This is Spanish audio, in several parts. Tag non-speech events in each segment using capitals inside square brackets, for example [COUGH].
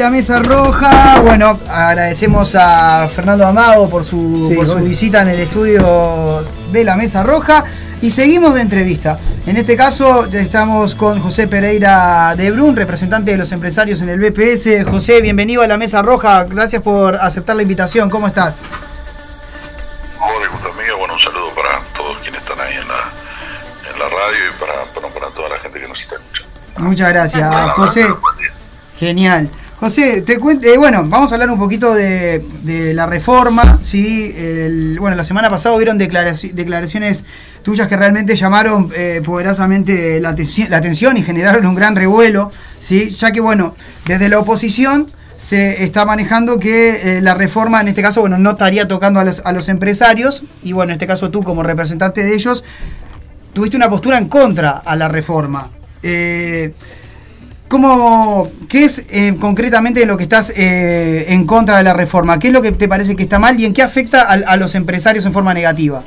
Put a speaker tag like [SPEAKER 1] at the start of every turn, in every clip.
[SPEAKER 1] la
[SPEAKER 2] mesa roja. Bueno, agradecemos a Fernando Amago por su,
[SPEAKER 3] Sí,
[SPEAKER 2] por su
[SPEAKER 3] obvio.
[SPEAKER 2] visita en el estudio de la mesa roja. Y seguimos de entrevista. En este caso ya estamos con José Pereira de Brun, representante de los empresarios en el BPS. José, bienvenido a la mesa roja. Gracias por aceptar la invitación. ¿Cómo estás?
[SPEAKER 4] Hola, Gusto amigo. Bueno, un saludo para todos quienes están ahí en la, en la radio y para, para, para toda la gente que nos está escuchando.
[SPEAKER 2] Muchas gracias, José. Genial. José, te cuento, eh, bueno, vamos a hablar un poquito de, la reforma, ¿sí? Bueno, la semana pasada hubieron declaraci- declaraciones tuyas que realmente llamaron eh, poderosamente la, atenci- la atención y generaron un gran revuelo, ¿sí? Ya que, bueno, desde la oposición se está manejando que eh, la reforma, en este caso, bueno, no estaría tocando a los, a los empresarios, y bueno, en este caso tú como representante de ellos, tuviste una postura en contra a la reforma. Eh, ¿Cómo, ¿Qué es eh, concretamente lo que estás eh, en contra de la reforma? ¿Qué es lo que te parece que está mal y en qué afecta a, a los empresarios en forma negativa?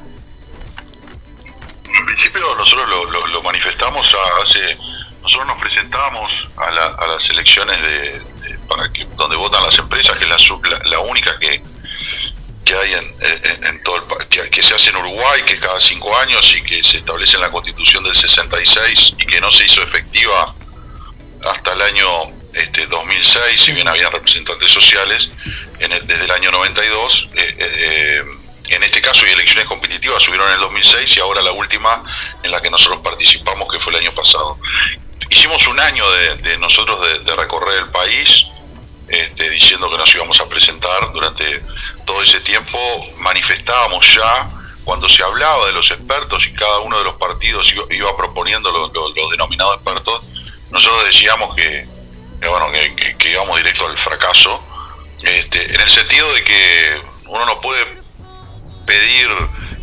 [SPEAKER 4] En principio nosotros lo, lo- lo manifestamos hace, nosotros nos presentamos a, la- a las elecciones de, para que donde votan las empresas, que es la, la, la única que, que hay en, todo el que, que se hace en Uruguay, que es cada cinco años y que se establece en la Constitución del 66 y que no se hizo efectiva hasta el año este, 2006, si bien habían representantes sociales, en el- desde el año 92. eh, eh, en este caso, y elecciones competitivas subieron en el 2006 y ahora la última en la que nosotros participamos, que fue el año pasado. Hicimos un año de, nosotros de, recorrer el país, este, diciendo que nos íbamos a presentar durante todo ese tiempo. Manifestábamos ya, cuando se hablaba de los expertos y cada uno de los partidos iba, proponiendo lo- lo- los denominados expertos, nosotros decíamos que, que, bueno, que, que- que íbamos directo al fracaso, este, en el sentido de que uno no puede pedir,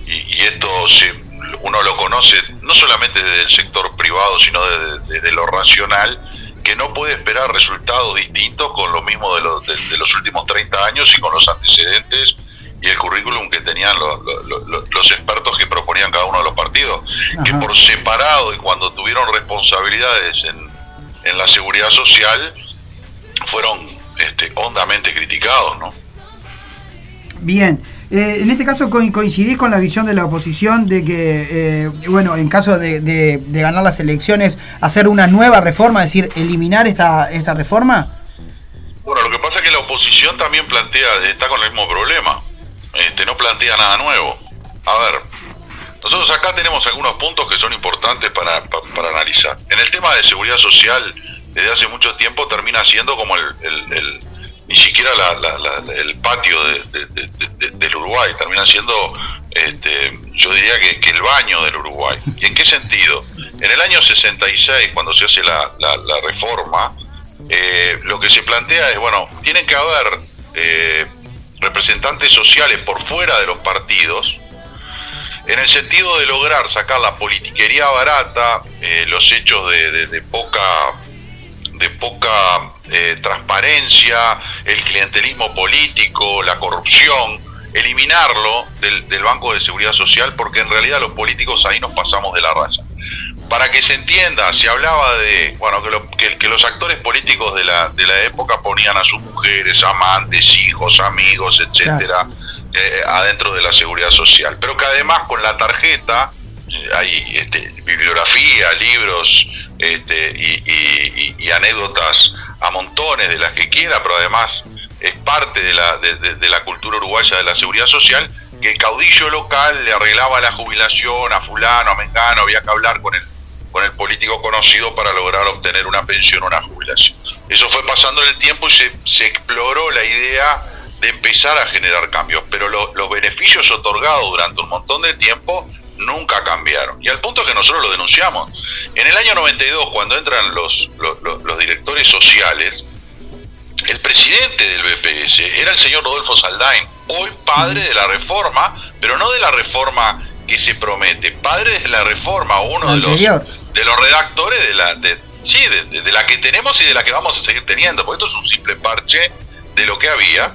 [SPEAKER 4] y, y esto se- uno lo conoce no solamente desde el sector privado, sino desde, desde lo racional, que no puede esperar resultados distintos con lo mismo de, los- de- de los últimos 30 años y con los antecedentes y el currículum que tenían los, los- los- expertos que proponían cada uno de los partidos, que por separado y cuando tuvieron responsabilidades en, en la seguridad social, fueron este, hondamente criticados, ¿no?
[SPEAKER 2] Bien, eh, en este caso co- coincidís con la visión de la oposición de que, eh, bueno, en caso de, de- de ganar las elecciones, hacer una nueva reforma, es decir, eliminar esta, esta reforma.
[SPEAKER 4] Bueno, lo que pasa es que la oposición también plantea, está con el mismo problema, este, no plantea nada nuevo. A ver, nosotros acá tenemos algunos puntos que son importantes para, pa- para analizar. En el tema de seguridad social, desde hace mucho tiempo termina siendo como el, ni siquiera la- el patio de- de- de- de- del Uruguay, termina siendo, este, yo diría que, el baño del Uruguay. ¿Y en qué sentido? En el año 66, cuando se hace la reforma, eh, lo que se plantea es, bueno, tienen que haber eh, representantes sociales por fuera de los partidos en el sentido de lograr sacar la politiquería barata, eh, los hechos de, poca de poca eh, transparencia, el clientelismo político, la corrupción, eliminarlo del, Banco de Seguridad Social porque en realidad los políticos ahí nos pasamos de la raza. Para que se entienda, se hablaba de bueno que, que, los actores políticos de la, de la época ponían a sus mujeres, amantes, hijos, amigos, etcétera. Eh, adentro de la seguridad social, pero que además con la tarjeta eh, hay este, bibliografía, libros este, y, anécdotas a montones de las que quiera, pero además es parte de la, de, la cultura uruguaya de la seguridad social, que el caudillo local le arreglaba la jubilación a fulano, a mengano, había que hablar con el, con el político conocido para lograr obtener una pensión o una jubilación. Eso fue pasando el tiempo y se, se exploró la idea de empezar a generar cambios, pero los beneficios otorgados durante un montón de tiempo nunca cambiaron. Y al punto que nosotros lo denunciamos. En el año 92, cuando entran los, los, directores sociales, el presidente del BPS era el señor Rodolfo Saldain, hoy padre de la reforma, pero no de la reforma que se promete, padre de la reforma, uno de los, de los redactores de la, de, sí, de, de la que tenemos y de la que vamos a seguir teniendo, porque esto es un simple parche de lo que había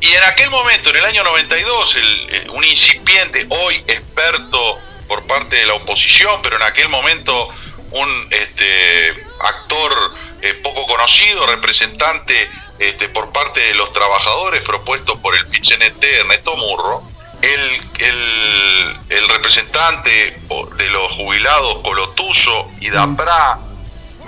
[SPEAKER 4] y en aquel momento, en el año 92, el, un incipiente, hoy experto por parte de la oposición, pero en aquel momento un este, actor eh, poco conocido, representante este, por parte de los trabajadores propuesto por el PICNT, Ernesto Murro, el, el, el, representante de los jubilados Colotuso y Dapra,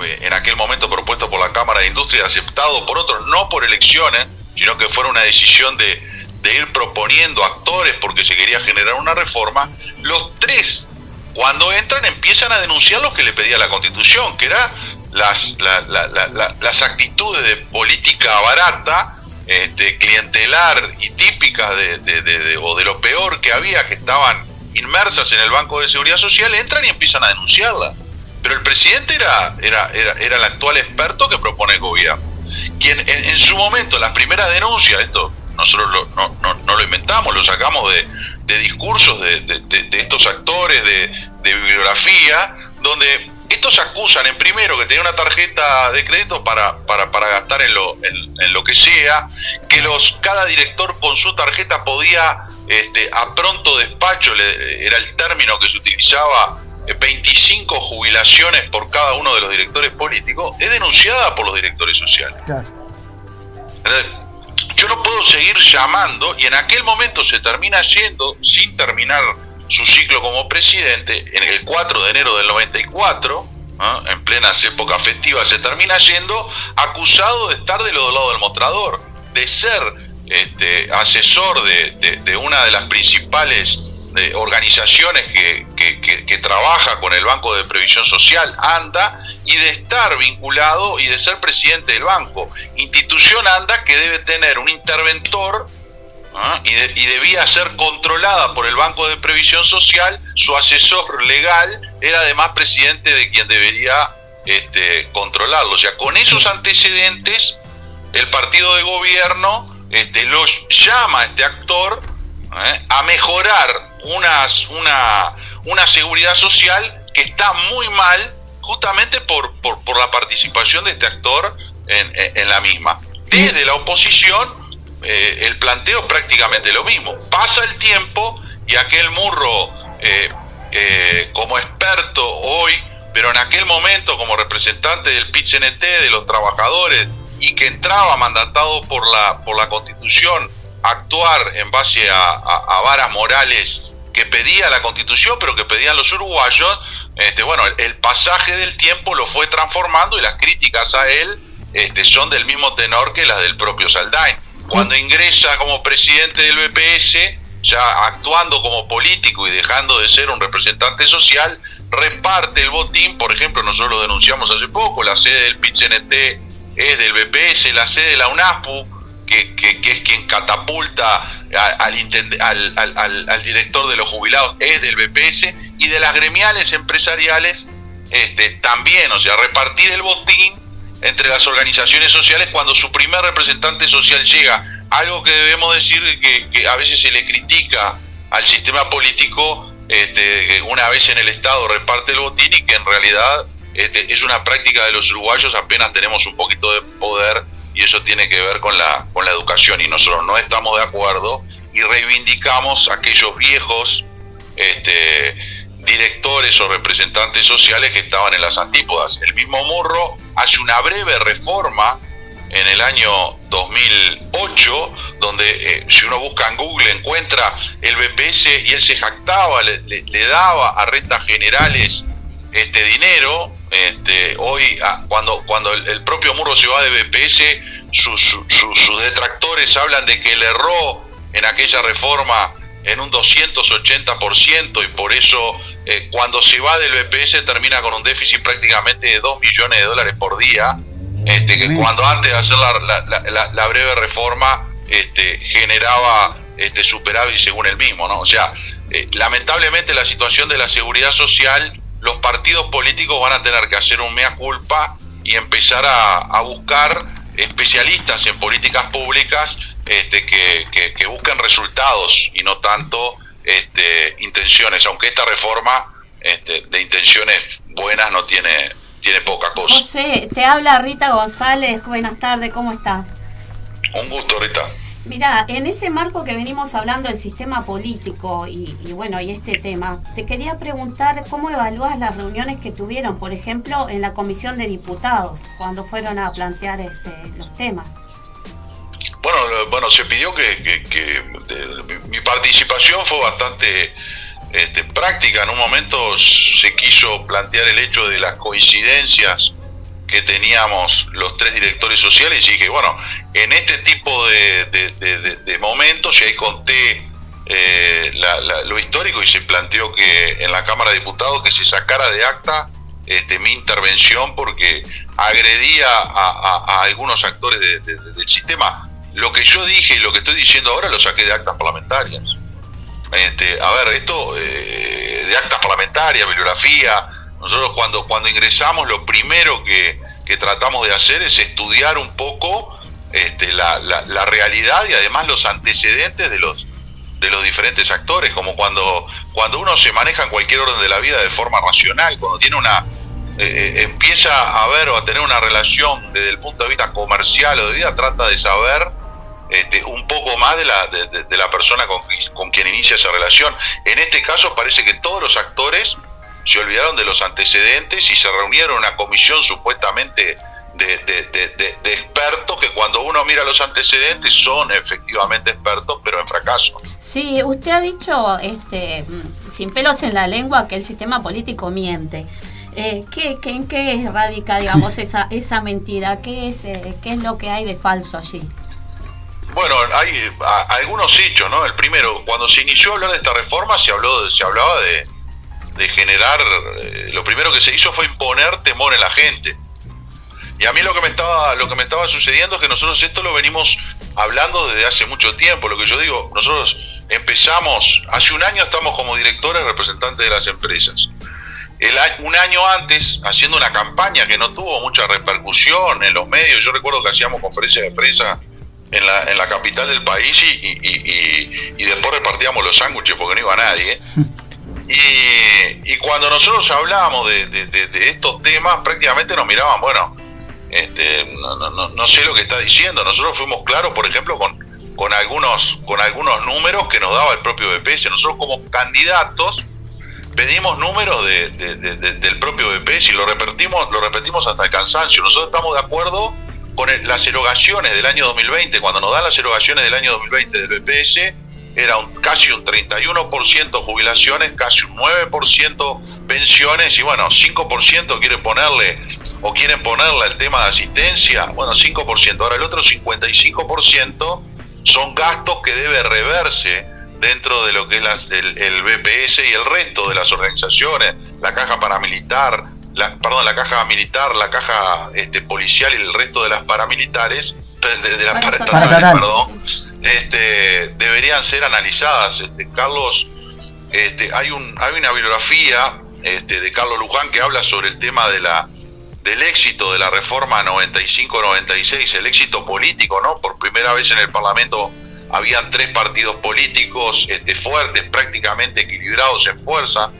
[SPEAKER 4] eh, en aquel momento propuesto por la Cámara de Industria, aceptado por otros, no por elecciones, sino que fuera una decisión de, ir proponiendo actores porque se quería generar una reforma, los tres, cuando entran, empiezan a denunciar lo que le pedía la Constitución, que era las, las actitudes de política barata, este, clientelar y típicas de, o de lo peor que había, que estaban inmersas en el Banco de Seguridad Social, entran y empiezan a denunciarla. Pero el presidente era, era, era, era el actual experto que propone el gobierno quien en, su momento, las primeras denuncias, esto nosotros no, no, lo inventamos, lo sacamos de, discursos de, estos actores, de, bibliografía, donde estos acusan en primero que tenía una tarjeta de crédito para, para, para gastar en lo, en, lo que sea, que los cada director con su tarjeta podía este, a pronto despacho, era el término que se utilizaba 25 jubilaciones por cada uno de los directores políticos, es denunciada por los directores sociales. Yo no puedo seguir llamando y en aquel momento se termina yendo sin terminar su ciclo como presidente, en el 4 de enero del 94, en plenas épocas festivas, se termina yendo acusado de estar del otro lado del mostrador, de ser este, asesor de, de una de las principales de organizaciones que, que, trabaja con el Banco de Previsión Social, ANDA, y de estar vinculado y de ser presidente del banco. Institución ANDA que debe tener un interventor ¿ah? y, debía ser controlada por el Banco de Previsión Social, su asesor legal era además presidente de quien debería este, controlarlo. O sea, con esos antecedentes, el partido de gobierno este, los llama a este actor ¿eh? a mejorar unas, una, una seguridad social que está muy mal justamente por, por, la participación de este actor en, en, la misma. Desde la oposición, eh, el planteo es prácticamente lo mismo. Pasa el tiempo y aquel murro, eh, eh, como experto hoy, pero en aquel momento como representante del PIT-CNT, de los trabajadores, y que entraba mandatado por la, por la Constitución actuar en base a, varas morales que pedía la constitución, pero que pedían los uruguayos, este, bueno, el, pasaje del tiempo lo fue transformando y las críticas a él este, son del mismo tenor que las del propio Saldain. Cuando ingresa como presidente del BPS, ya actuando como político y dejando de ser un representante social, reparte el botín, por ejemplo, nosotros lo denunciamos hace poco, la sede del pit es del BPS, la sede de la UNASPU que, es quien catapulta al, al, director de los jubilados, es del BPS, y de las gremiales empresariales este, también, o sea, repartir el botín entre las organizaciones sociales cuando su primer representante social llega. Algo que debemos decir que, a veces se le critica al sistema político este, una vez en el Estado reparte el botín y que en realidad este, es una práctica de los uruguayos, apenas tenemos un poquito de poder y eso tiene que ver con la, con la educación y nosotros no estamos de acuerdo y reivindicamos aquellos viejos este, directores o representantes sociales que estaban en las antípodas. El mismo Murro hace una breve reforma en el año 2008, donde eh, si uno busca en Google encuentra el BPS y él se jactaba, le, daba a rentas generales este dinero. Este, hoy, ah, cuando, cuando el, propio Murro se va de BPS, sus detractores hablan de que le erró en aquella reforma en un 280% y por eso eh, cuando se va del BPS termina con un déficit prácticamente de 2 millones de dólares por día, este, que cuando antes de hacer la, breve reforma este, generaba este, superávit según él mismo. ¿no? O sea, eh, lamentablemente la situación de la seguridad social, los partidos políticos van a tener que hacer un mea culpa y empezar a, a buscar especialistas en políticas públicas este, que, que, busquen resultados y no tanto este, intenciones, aunque esta reforma este, de intenciones buenas no tiene, tiene poca cosa.
[SPEAKER 3] José, te habla Rita González, buenas tardes, ¿cómo estás?
[SPEAKER 4] Un gusto, Rita.
[SPEAKER 3] Mira, en ese marco que venimos hablando del sistema político y, bueno, y este tema, te quería preguntar cómo evalúas las reuniones que tuvieron, por ejemplo, en la comisión de diputados, cuando fueron a plantear este, los temas.
[SPEAKER 4] Bueno, bueno, se pidió que, mi participación fue bastante este, práctica. En un momento se quiso plantear el hecho de las coincidencias que teníamos los tres directores sociales y dije, bueno, en este tipo de, momentos, y ahí conté eh, lo histórico y se planteó que en la Cámara de Diputados que se sacara de acta este, mi intervención porque agredía a, algunos actores del sistema lo que yo dije y lo que estoy diciendo ahora lo saqué de actas parlamentarias. Este, a ver, esto eh, de actas parlamentarias, bibliografía, nosotros cuando, cuando ingresamos lo primero que, tratamos de hacer es estudiar un poco este, la, la, realidad y además los antecedentes de los, de los diferentes actores, como cuando, cuando uno se maneja en cualquier orden de la vida de forma racional, cuando tiene una, eh, eh, empieza a ver o a tener una relación desde el punto de vista comercial o de vida, trata de saber este, un poco más de la, de, la persona con, quien inicia esa relación. En este caso parece que todos los actores se olvidaron de los antecedentes y se reunieron una comisión supuestamente de, expertos que cuando uno mira los antecedentes son efectivamente expertos, pero en fracaso.
[SPEAKER 3] Sí, usted ha dicho, este, sin pelos en la lengua, que el sistema político miente. Eh, ¿qué, ¿En qué radica, digamos, esa, esa mentira? ¿Qué es, eh, ¿Qué es lo que hay de falso allí?
[SPEAKER 4] Bueno, hay algunos hechos, ¿no? El primero, cuando se inició a hablar de esta reforma, se habló, se hablaba de, generar, eh, lo primero que se hizo fue imponer temor en la gente. Y a mí lo que me estaba, lo que me estaba sucediendo es que nosotros esto lo venimos hablando desde hace mucho tiempo. Lo que yo digo, nosotros empezamos, hace un año estamos como directores representantes de las empresas. El, un año antes, haciendo una campaña que no tuvo mucha repercusión en los medios, yo recuerdo que hacíamos conferencias de prensa en la, en la capital del país y, y, después repartíamos los sándwiches porque no iba nadie. [LAUGHS] Y, cuando nosotros hablábamos de, estos temas, prácticamente nos miraban, bueno, este, no, no, no, sé lo que está diciendo. Nosotros fuimos claros, por ejemplo, con, con, algunos, con algunos números que nos daba el propio BPS. Nosotros como candidatos pedimos números del propio BPS y lo repetimos, lo repetimos hasta el cansancio. Nosotros estamos de acuerdo con las erogaciones del año 2020, cuando nos dan las erogaciones del año 2020 del BPS, era un, casi un 31% jubilaciones, casi un 9% pensiones y bueno, 5% quiere ponerle o quieren ponerle el tema de asistencia, bueno, 5%. Ahora el otro 55% son gastos que debe reverse dentro de lo que es el, el BPS y el resto de las organizaciones, la caja paramilitar, la, perdón, la caja militar, la caja este, policial y el resto de las paramilitares, de, las perdón, este, deberían ser analizadas. Este, Carlos, este, hay, un, hay una bibliografía este, de Carlos Luján que habla sobre el tema de la del éxito de la reforma 95-96, el éxito político, ¿no? Por primera vez en el Parlamento habían tres partidos políticos este, fuertes, prácticamente equilibrados en fuerza.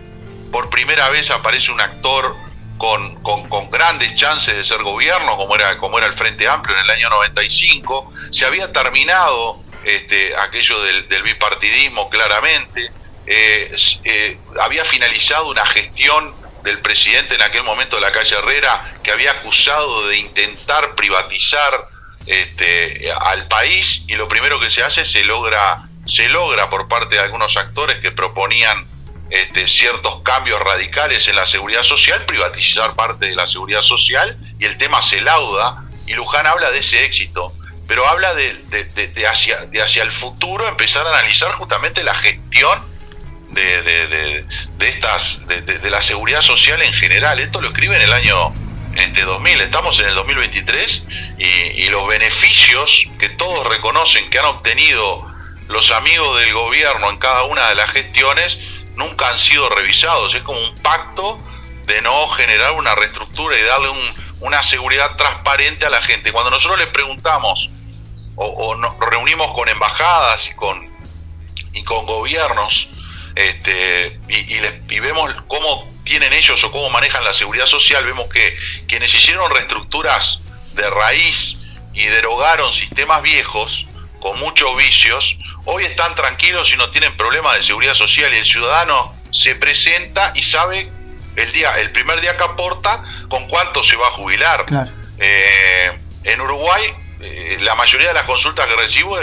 [SPEAKER 4] Por primera vez aparece un actor con, con, grandes chances de ser gobierno, como era, como era el Frente Amplio en el año 95. Se había terminado este, aquello del, bipartidismo claramente. Eh, eh, había finalizado una gestión del presidente en aquel momento de la calle Herrera que había acusado de intentar privatizar este, al país y lo primero que se hace se logra se logra por parte de algunos actores que proponían este, ciertos cambios radicales en la seguridad social, privatizar parte de la seguridad social y el tema se lauda y Luján habla de ese éxito, pero habla de, hacia, el futuro empezar a analizar justamente la gestión de, estas de, la seguridad social en general. Esto lo escribe en el año este 2000, estamos en el 2023 y, y los beneficios que todos reconocen que han obtenido los amigos del gobierno en cada una de las gestiones nunca han sido revisados. Es como un pacto de no generar una reestructura y darle una seguridad transparente a la gente. Cuando nosotros les preguntamos o, nos reunimos con embajadas y con, y con gobiernos este, y, y, vemos cómo tienen ellos o cómo manejan la seguridad social, vemos que quienes hicieron reestructuras de raíz y derogaron sistemas viejos con muchos vicios, hoy están tranquilos y no tienen problemas de seguridad social y el ciudadano se presenta y sabe el día, el primer día que aporta con cuánto se va a jubilar. Eh, en Uruguay, eh, la mayoría de las consultas que recibo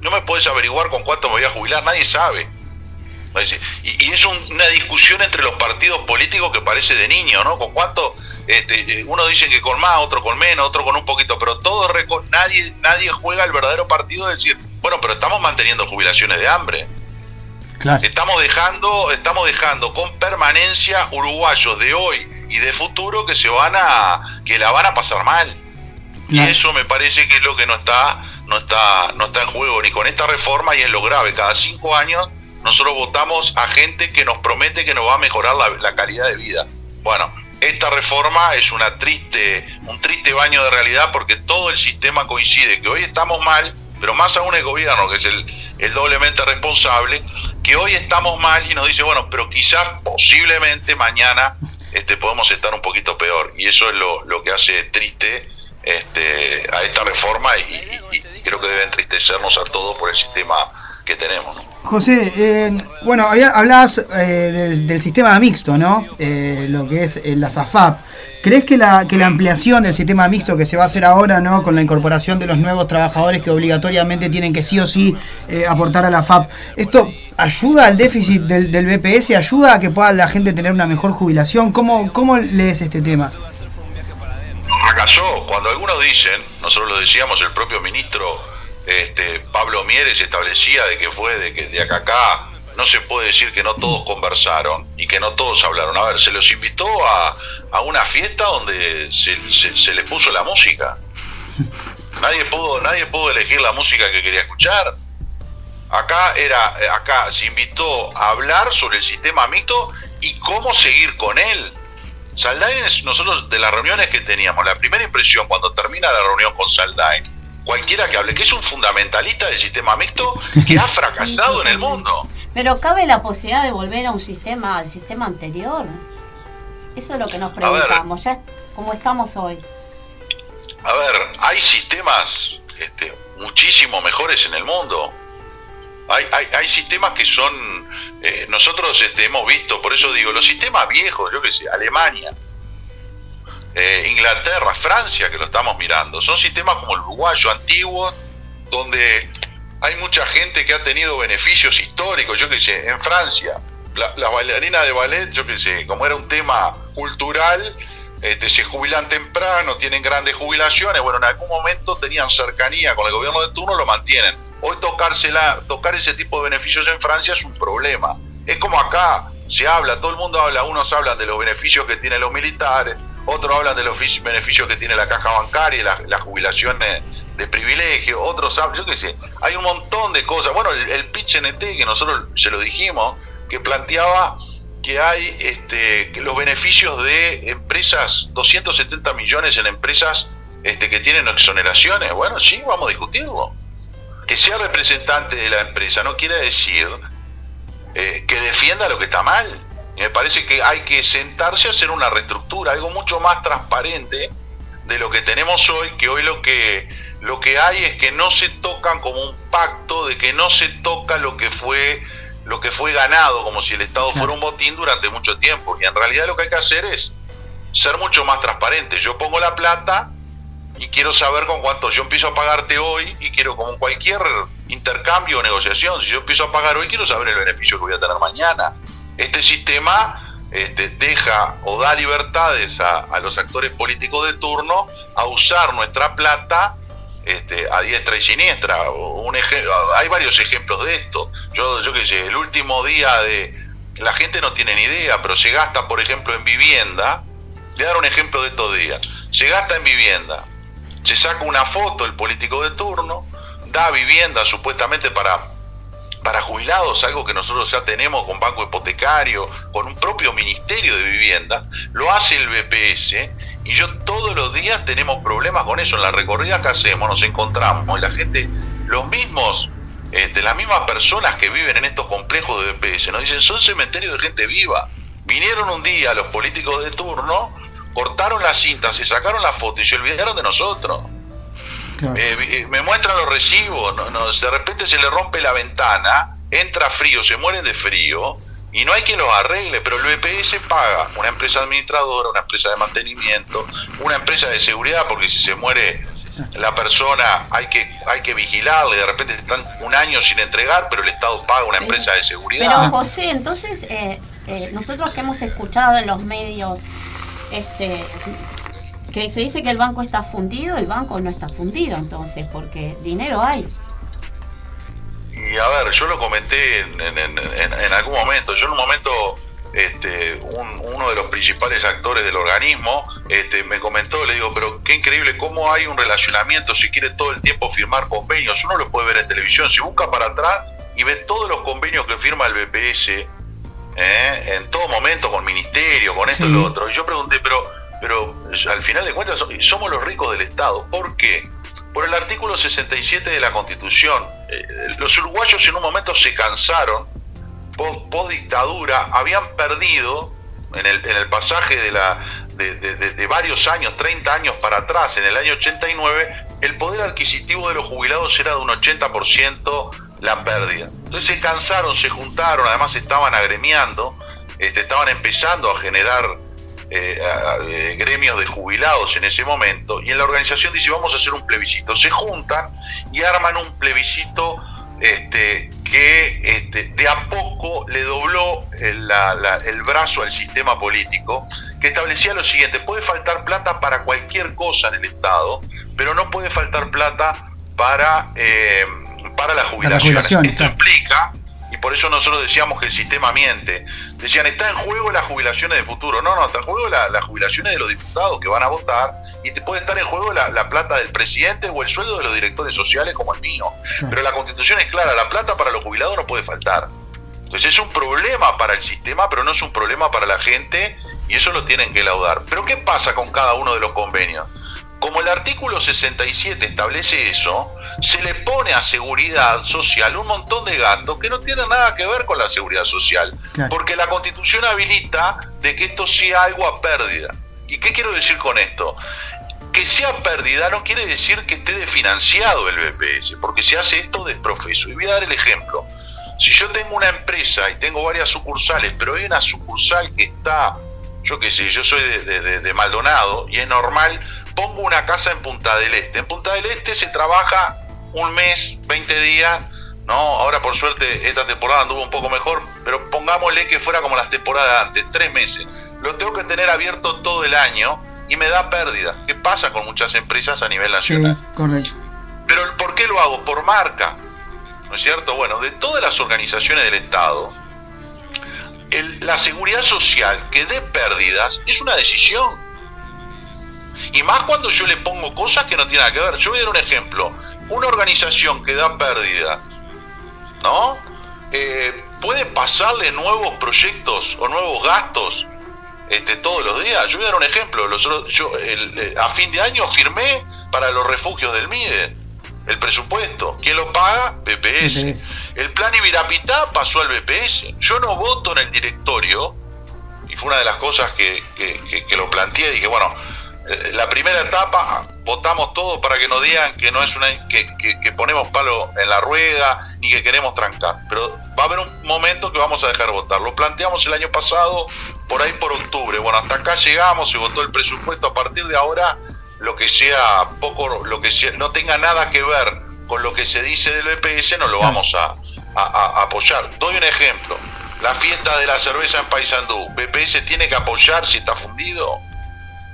[SPEAKER 4] no me puedes averiguar con cuánto me voy a jubilar, nadie sabe. Y, es una discusión entre los partidos políticos que parece de niño, ¿no? Con cuánto, este, uno dice que con más, otro con menos, otro con un poquito, pero todo nadie, nadie juega el verdadero partido de decir, bueno, pero estamos manteniendo jubilaciones de hambre. Estamos dejando, estamos dejando con permanencia uruguayos de hoy y de futuro que se van a, que la van a pasar mal. Y eso me parece que es lo que no está, no está, no está en juego ni con esta reforma y es lo grave. Cada cinco años nosotros votamos a gente que nos promete que nos va a mejorar la, calidad de vida. Bueno, esta reforma es una triste, un triste baño de realidad porque todo el sistema coincide que hoy estamos mal, pero más aún el gobierno, que es el, el doblemente responsable, que hoy estamos mal y nos dice, bueno, pero quizás posiblemente mañana este, podemos estar un poquito peor. Y eso es lo, lo que hace triste este, a esta reforma y, creo que debe entristecernos a todos por el sistema que tenemos.
[SPEAKER 2] José, eh, bueno, hablabas eh, del, sistema mixto, ¿no? Eh, lo que es la SAFAP. ¿Crees que la, que la ampliación del sistema mixto que se va a hacer ahora, ¿no? Con la incorporación de los nuevos trabajadores que obligatoriamente tienen que sí o sí aportar a la FAP, ¿esto ayuda al déficit del, del, BPS? ¿Ayuda a que pueda la gente tener una mejor jubilación? ¿Cómo, cómo lees este tema?
[SPEAKER 4] ¿Acaso cuando algunos dicen, nosotros lo decíamos, el propio ministro este, Pablo Mieres establecía de que fue de que de acá acá no se puede decir que no todos conversaron y que no todos hablaron. A ver, se los invitó a, a una fiesta donde se, se, les puso la música. Nadie pudo, nadie pudo elegir la música que quería escuchar. Acá era, acá se invitó a hablar sobre el sistema mixto y cómo seguir con él. Saldain, nosotros de las reuniones que teníamos, la primera impresión cuando termina la reunión con Saldain, cualquiera que hable, que es un fundamentalista del sistema mixto que ha [LAUGHS] fracasado en el mundo.
[SPEAKER 3] Pero cabe la posibilidad de volver a un sistema, al sistema anterior. Eso es lo que nos preguntamos, ya como estamos hoy.
[SPEAKER 4] A ver, hay sistemas este, muchísimo mejores en el mundo. Hay, hay, hay sistemas que son, eh, nosotros este, hemos visto, por eso digo, los sistemas viejos, yo qué sé, Alemania, eh, Inglaterra, Francia, que lo estamos mirando. Son sistemas como el uruguayo, antiguos, donde hay mucha gente que ha tenido beneficios históricos, yo qué sé, en Francia. las bailarinas de ballet, yo qué sé, como era un tema cultural, este, se jubilan temprano, tienen grandes jubilaciones, bueno, en algún momento tenían cercanía con el gobierno de turno, lo mantienen. Hoy tocársela, tocar ese tipo de beneficios en Francia es un problema. Es como acá, se habla, todo el mundo habla, unos hablan de los beneficios que tienen los militares, otros hablan de los beneficios que tiene la caja bancaria, las, jubilaciones de privilegio, otros hablan, yo qué sé, hay un montón de cosas. Bueno, el, el pitch NT que nosotros se lo dijimos, que planteaba que hay este, los beneficios de empresas, 270 millones en empresas este, que tienen exoneraciones. Bueno, sí, vamos a discutirlo que sea representante de la empresa no quiere decir eh, que defienda lo que está mal. me parece que hay que sentarse a hacer una reestructura, algo mucho más transparente de lo que tenemos hoy, que hoy lo que, lo que hay es que no se tocan como un pacto, de que no se toca lo que fue lo que fue ganado, como si el Estado fuera un botín durante mucho tiempo. Y en realidad lo que hay que hacer es ser mucho más transparente. Yo pongo la plata y quiero saber con cuánto yo empiezo a pagarte hoy y quiero como cualquier intercambio o negociación, si yo empiezo a pagar hoy quiero saber el beneficio que voy a tener mañana. Este sistema este, deja o da libertades a, los actores políticos de turno a usar nuestra plata este, a diestra y siniestra. Un hay varios ejemplos de esto. Yo, yo qué sé, el último día de... La gente no tiene ni idea, pero se gasta, por ejemplo, en vivienda. Le dar un ejemplo de estos días. Se gasta en vivienda se saca una foto el político de turno, da vivienda supuestamente para, para jubilados, algo que nosotros ya tenemos con banco hipotecario, con un propio ministerio de vivienda, lo hace el BPS y yo todos los días tenemos problemas con eso. En las recorridas que hacemos nos encontramos y la gente, los mismos, este, las mismas personas que viven en estos complejos de BPS nos dicen son cementerios de gente viva. Vinieron un día los políticos de turno cortaron la cinta, se sacaron la foto y se olvidaron de nosotros. Eh, eh, me muestran los recibos, no, de repente se le rompe la ventana, entra frío, se mueren de frío y no hay quien los arregle, pero el BPS paga una empresa administradora, una empresa de mantenimiento, una empresa de seguridad, porque si se muere la persona hay que hay que vigilarle, de repente están un año sin entregar, pero el Estado paga una empresa de seguridad.
[SPEAKER 3] Pero José, entonces eh, nosotros que hemos escuchado en los medios este que se dice que el banco está fundido, el banco no está fundido entonces, porque dinero hay.
[SPEAKER 4] Y a ver, yo lo comenté en, algún momento, yo en un momento, este, uno de los principales actores del organismo este, me comentó, le digo, pero qué increíble cómo hay un relacionamiento, si quiere todo el tiempo firmar convenios, uno lo puede ver en televisión, si busca para atrás y ve todos los convenios que firma el BPS, ¿eh? en todo momento con ministerio, con esto y lo otro. Y yo pregunté, pero, pero al final de cuentas somos los ricos del Estado. ¿Por qué? Por el artículo 67 de la Constitución. Eh, los uruguayos en un momento se cansaron, post, dictadura, habían perdido en el, en el pasaje de, la, de, de, varios años, 30 años para atrás, en el año 89, el poder adquisitivo de los jubilados era de un 80% la pérdida. Entonces se cansaron, se juntaron, además estaban agremiando, este, estaban empezando a generar eh, eh, gremios de jubilados en ese momento, y en la organización dice vamos a hacer un plebiscito. Se juntan y arman un plebiscito este, que este, de a poco le dobló el, el brazo al sistema político, que establecía lo siguiente, puede faltar plata para cualquier cosa en el Estado, pero no puede faltar plata para... Eh, para la jubilación. Esto implica, y por eso nosotros decíamos que el sistema miente, decían, está en juego las jubilaciones de futuro. No, no, está en juego las jubilaciones de los diputados que van a votar y te puede estar en juego la, plata del presidente o el sueldo de los directores sociales como el mío. Pero la constitución es clara, la plata para los jubilados no puede faltar. Entonces es un problema para el sistema, pero no es un problema para la gente y eso lo tienen que laudar. Pero ¿qué pasa con cada uno de los convenios? Como el artículo 67 establece eso, se le pone a seguridad social un montón de gastos que no tienen nada que ver con la seguridad social, porque la constitución habilita de que esto sea algo a pérdida. ¿Y qué quiero decir con esto? Que sea pérdida no quiere decir que esté desfinanciado el BPS, porque se hace esto desprofeso. Y voy a dar el ejemplo. Si yo tengo una empresa y tengo varias sucursales, pero hay una sucursal que está, yo qué sé, yo soy de, de Maldonado y es normal pongo una casa en Punta del Este. En Punta del Este se trabaja un mes, 20 días, ¿no? Ahora por suerte esta temporada anduvo un poco mejor, pero pongámosle que fuera como las temporadas antes, tres meses. Lo tengo que tener abierto todo el año y me da pérdida. ¿Qué pasa con muchas empresas a nivel nacional?
[SPEAKER 2] Sí, correcto.
[SPEAKER 4] Pero ¿por qué lo hago? Por marca. ¿No es cierto? Bueno, de todas las organizaciones del Estado, la seguridad social que dé pérdidas es una decisión y más cuando yo le pongo cosas que no tienen nada que ver. Yo voy a dar un ejemplo. Una organización que da pérdida, ¿no? Eh, puede pasarle nuevos proyectos o nuevos gastos este, todos los días. Yo voy a dar un ejemplo. yo a fin de año firmé para los refugios del MIDE. el presupuesto. ¿Quién lo paga? BPS.
[SPEAKER 2] BPS.
[SPEAKER 4] El plan Ibirapitá pasó al BPS. Yo no voto en el directorio, y fue una de las cosas que, que- que- que lo planteé. Dije, bueno, eh, la primera etapa votamos todos para que nos digan que no es una que, que- que ponemos palo en la rueda ni que queremos trancar. Pero va a haber un momento que vamos a dejar de votar. Lo planteamos el año pasado, por ahí por octubre. Bueno, hasta acá llegamos, se votó el presupuesto. A partir de ahora, lo que sea poco, lo que sea, no tenga nada que ver con lo que se dice del BPS, no lo vamos a, a- a- a apoyar. Doy un ejemplo. La fiesta de la cerveza en Paysandú. ¿BPS tiene que apoyar si está fundido?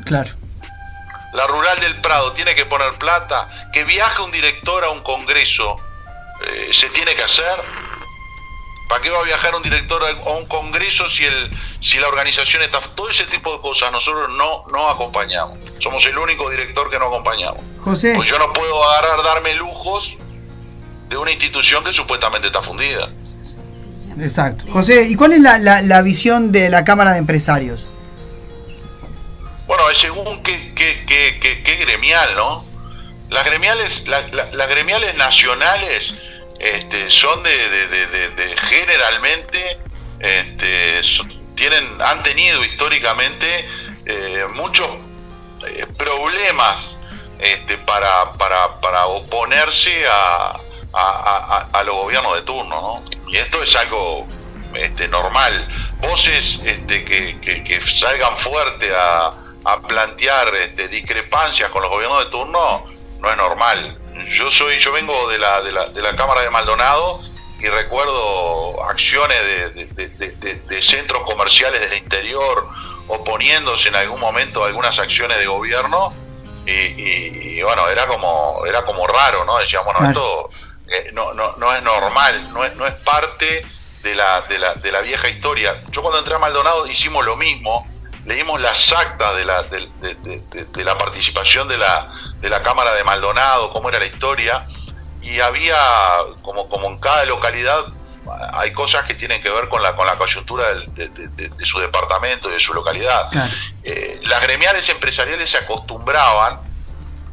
[SPEAKER 2] Claro.
[SPEAKER 4] La rural del Prado tiene que poner plata. Que viaje un director a un congreso. eh, ¿Se tiene que hacer? ¿Para qué va a viajar un director a un congreso si el si la organización está... Todo ese tipo de cosas nosotros no, no acompañamos. Somos el único director que no acompañamos.
[SPEAKER 2] José,
[SPEAKER 4] Pues yo no puedo agarrar, darme lujos de una institución que supuestamente está fundida.
[SPEAKER 2] exacto. José, ¿y cuál es la, la- la visión de la Cámara de Empresarios?
[SPEAKER 4] Bueno, según qué, qué, qué- qué- gremial, ¿no? Las gremiales, la- la- las gremiales nacionales este, son de, generalmente este, tienen, han tenido históricamente eh, muchos eh, problemas este, para, para, para oponerse a, los gobiernos de turno, ¿no? Y esto es algo este, normal. Voces que salgan fuerte a, a plantear este, discrepancias con los gobiernos de turno no es normal. Yo soy, yo vengo de la, de la, de la Cámara de Maldonado y recuerdo acciones de, de- centros comerciales del interior oponiéndose en algún momento a algunas acciones de gobierno y, y- y, bueno era como era como raro no decíamos bueno esto eh, no, no, no es normal no es, no es parte de la, de, la, de la vieja historia yo cuando entré a Maldonado hicimos lo mismo leímos las actas de la, de, de- de- de- de la participación de la, de la Cámara de Maldonado, cómo era la historia, y había, como, como en cada localidad, hay cosas que tienen que ver con la, con la coyuntura del- de, de- de- de su departamento y de su localidad.
[SPEAKER 2] Claro.
[SPEAKER 4] Eh, las gremiales empresariales se acostumbraban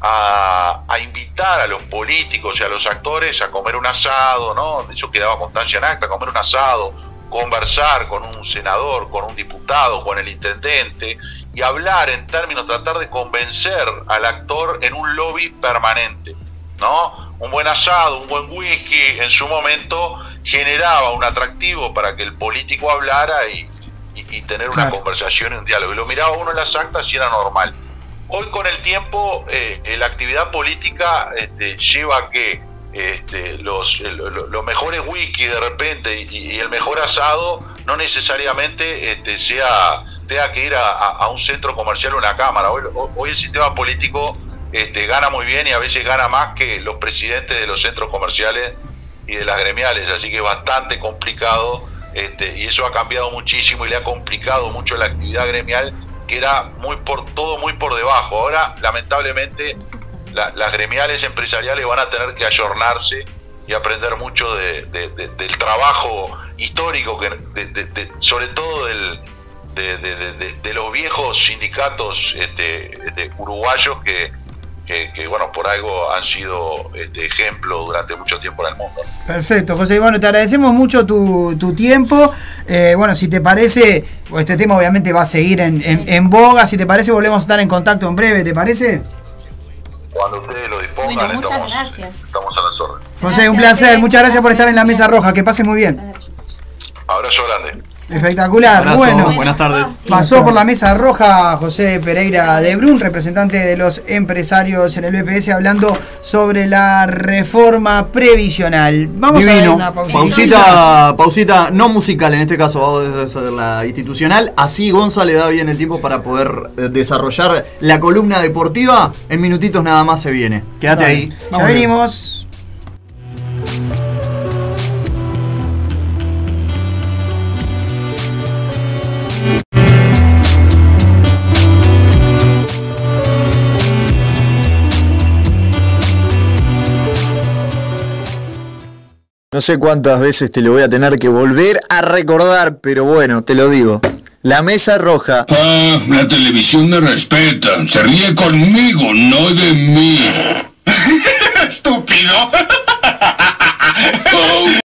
[SPEAKER 4] a, a invitar a los políticos y a los actores a comer un asado, ¿no? Hecho quedaba constancia en acta, comer un asado, conversar con un senador, con un diputado, con el intendente y hablar en términos, tratar de convencer al actor en un lobby permanente, ¿no? Un buen asado, un buen whisky, en su momento generaba un atractivo para que el político hablara y, y- y tener una
[SPEAKER 2] Claro.
[SPEAKER 4] conversación y un diálogo. Y lo miraba uno en las actas y era normal. Hoy con el tiempo eh, eh, la actividad política este, lleva a que este, los, los mejores whisky de repente y, el mejor asado no necesariamente este, sea tenga que ir a un centro comercial o una cámara. Hoy, hoy el sistema político este, gana muy bien y a veces gana más que los presidentes de los centros comerciales y de las gremiales, así que es bastante complicado este, y eso ha cambiado muchísimo y le ha complicado mucho la actividad gremial que era muy por todo muy por debajo. Ahora, lamentablemente, la- las gremiales empresariales van a tener que ayornarse y aprender mucho de- de- de- del trabajo histórico, que, sobre todo del, de, los viejos sindicatos este, este, uruguayos que, bueno, por algo han sido este, ejemplo durante mucho tiempo en el mundo.
[SPEAKER 2] Perfecto, José. Bueno, te agradecemos mucho tu, tu tiempo. Eh, bueno, si te parece, este tema obviamente va a seguir en- en boga. Si te parece, volvemos a estar en contacto en breve, ¿te parece?
[SPEAKER 4] Cuando ustedes lo dispongan,
[SPEAKER 3] Bueno, muchas
[SPEAKER 4] estamos,
[SPEAKER 3] gracias.
[SPEAKER 4] estamos a las órdenes.
[SPEAKER 2] José, un placer. Muchas gracias por estar en la mesa roja. Que pases muy bien.
[SPEAKER 4] Abrazo grande.
[SPEAKER 2] Espectacular.
[SPEAKER 5] Abrazo,
[SPEAKER 2] bueno.
[SPEAKER 5] buenas tardes.
[SPEAKER 3] Sí.
[SPEAKER 2] Pasó por la mesa roja José Pereira de Brun, representante de los empresarios en el BPS, hablando sobre la reforma previsional. Vamos a ver una pausita.
[SPEAKER 5] Pausita, pausita no musical, en este caso vamos a hacer la institucional. Así Gonza le da bien el tiempo para poder eh, desarrollar la columna deportiva. En minutitos nada más se viene. Quédate ahí.
[SPEAKER 2] Ya venimos.
[SPEAKER 6] No sé cuántas veces te lo voy a tener que volver a recordar, pero bueno, te lo digo. La mesa roja.
[SPEAKER 7] Ah, la televisión me respeta. Se ríe conmigo, no de mí. [LAUGHS] estúpido. [LAUGHS]